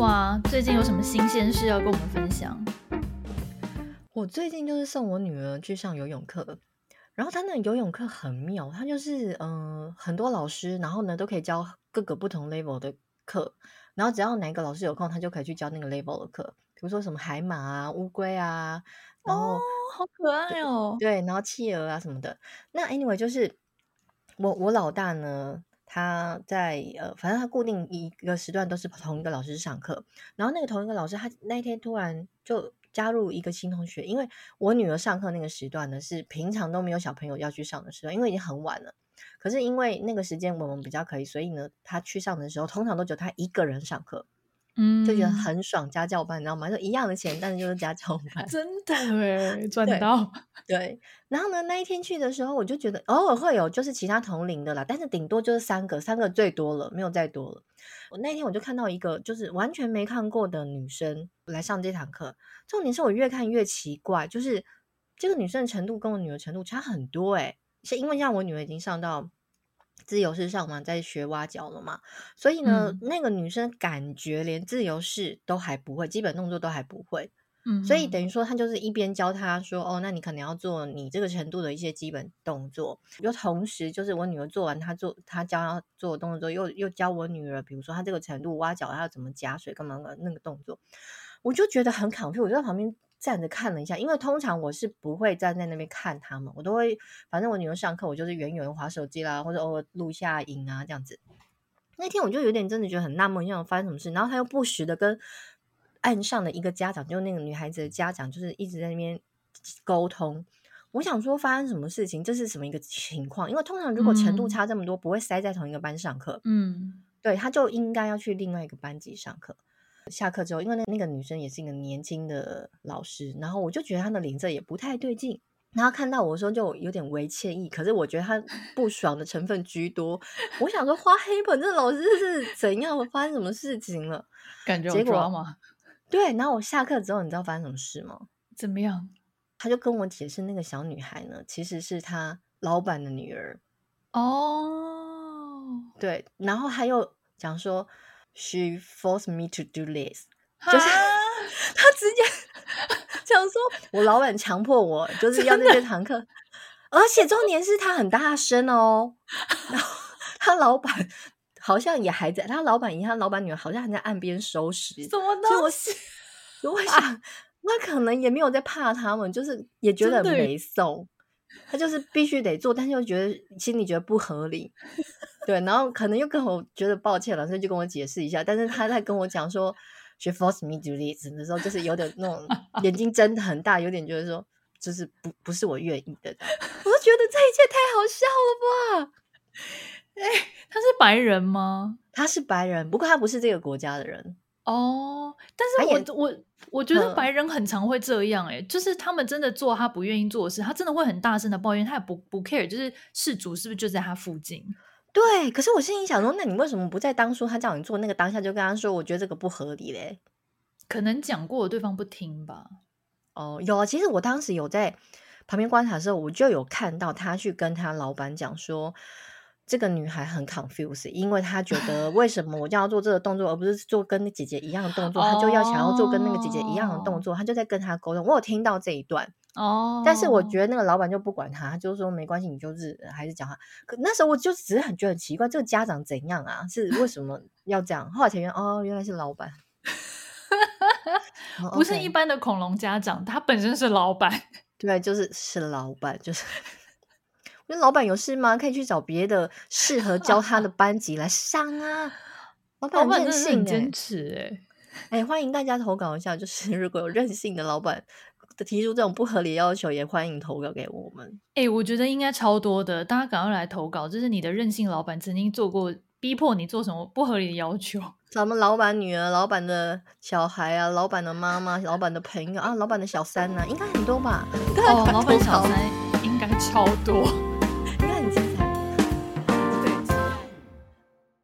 娃最近有什么新鲜事要跟我们分享？我最近就是送我女儿去上游泳课，然后她那游泳课很妙，她就是嗯、呃、很多老师，然后呢都可以教各个不同 level 的课，然后只要哪个老师有空，她就可以去教那个 level 的课，比如说什么海马啊、乌龟啊，然后、哦、好可爱哦，对，然后企鹅啊什么的。那 anyway 就是我我老大呢。他在呃，反正他固定一个时段都是同一个老师上课，然后那个同一个老师，他那天突然就加入一个新同学，因为我女儿上课那个时段呢是平常都没有小朋友要去上的时段，因为已经很晚了。可是因为那个时间我们比较可以，所以呢，他去上的时候通常都只有他一个人上课。嗯，就觉得很爽，家教班你知道吗？就一样的钱，但是就是家教班，真的哎，赚到对。对，然后呢，那一天去的时候，我就觉得偶尔会有就是其他同龄的啦，但是顶多就是三个，三个最多了，没有再多了。我那天我就看到一个就是完全没看过的女生来上这堂课，重点是我越看越奇怪，就是这个女生的程度跟我女儿程度差很多哎，是因为像我女儿已经上到。自由式上嘛，在学蛙脚了嘛，所以呢，嗯、那个女生感觉连自由式都还不会，基本动作都还不会，嗯，所以等于说她就是一边教她说，哦，那你可能要做你这个程度的一些基本动作，又同时就是我女儿做完她做她教她做的动作之后，又又教我女儿，比如说她这个程度蛙脚她要怎么夹水干嘛的那个动作，我就觉得很 confuse，我就在旁边。站着看了一下，因为通常我是不会站在那边看他们，我都会，反正我女儿上课，我就是远远滑手机啦，或者偶尔录一下影啊这样子。那天我就有点真的觉得很纳闷，想发生什么事，然后他又不时的跟岸上的一个家长，就那个女孩子的家长，就是一直在那边沟通。我想说发生什么事情，这是什么一个情况？因为通常如果程度差这么多，不会塞在同一个班上课。嗯，对，他就应该要去另外一个班级上课。下课之后，因为那那个女生也是一个年轻的老师，然后我就觉得她的脸色也不太对劲，然后看到我说就有点微歉意，可是我觉得她不爽的成分居多。我想说花黑本这老师是怎样发生什么事情了？感觉抓吗？对，然后我下课之后，你知道发生什么事吗？怎么样？他就跟我解释，那个小女孩呢，其实是他老板的女儿。哦，对，然后他又讲说。She forced me to do this，就是 他直接 讲说，我老板强迫我就是要那些堂课，而且重点是他很大声哦，然后 他老板好像也还在，他老板以及他老板女儿好像还在岸边收拾，什么东西？我我想，那可能也没有在怕他们，就是也觉得没送，他就是必须得做，但是又觉得心里觉得不合理。对，然后可能又跟我觉得抱歉了，所以就跟我解释一下。但是他在跟我讲说 she forced me to this 的时候，就是有点那种眼睛睁得很大，有点觉得说，就是不不是我愿意的。我就觉得这一切太好笑了吧？哎，他是白人吗？他是白人，不过他不是这个国家的人哦。但是我我我觉得白人很常会这样，哎、嗯，就是他们真的做他不愿意做的事，他真的会很大声的抱怨，他也不不 care，就是事主是不是就在他附近。对，可是我心里想说，那你为什么不在当初他叫你做那个当下就跟他说，我觉得这个不合理嘞？可能讲过，对方不听吧。哦，有啊，其实我当时有在旁边观察的时候，我就有看到他去跟他老板讲说，这个女孩很 confused，因为她觉得为什么我就要做这个动作，而不是做跟那姐姐一样的动作，她就要想要做跟那个姐姐一样的动作，她就在跟他沟通。我有听到这一段。哦，但是我觉得那个老板就不管他，就是说没关系，你就是还是讲话。可那时候我就只是很觉得很奇怪，这个家长怎样啊？是为什么要这样？后来才原哦，原来是老板，不是一般的恐龙家长，他本身是老板。对，就是是老板，就是。那老板有事吗？可以去找别的适合教他的班级来上啊。老板任性，坚持哎哎，欢迎大家投稿一下，就是如果有任性的老板。提出这种不合理要求，也欢迎投稿给我们。哎、欸，我觉得应该超多的，大家赶快来投稿。就是你的任性老板曾经做过，逼迫你做什么不合理的要求？咱们老板女儿、老板的小孩啊，老板的妈妈、老板的朋友啊，老板的小三呐、啊，应该很多吧？哦，老板小三应该超多。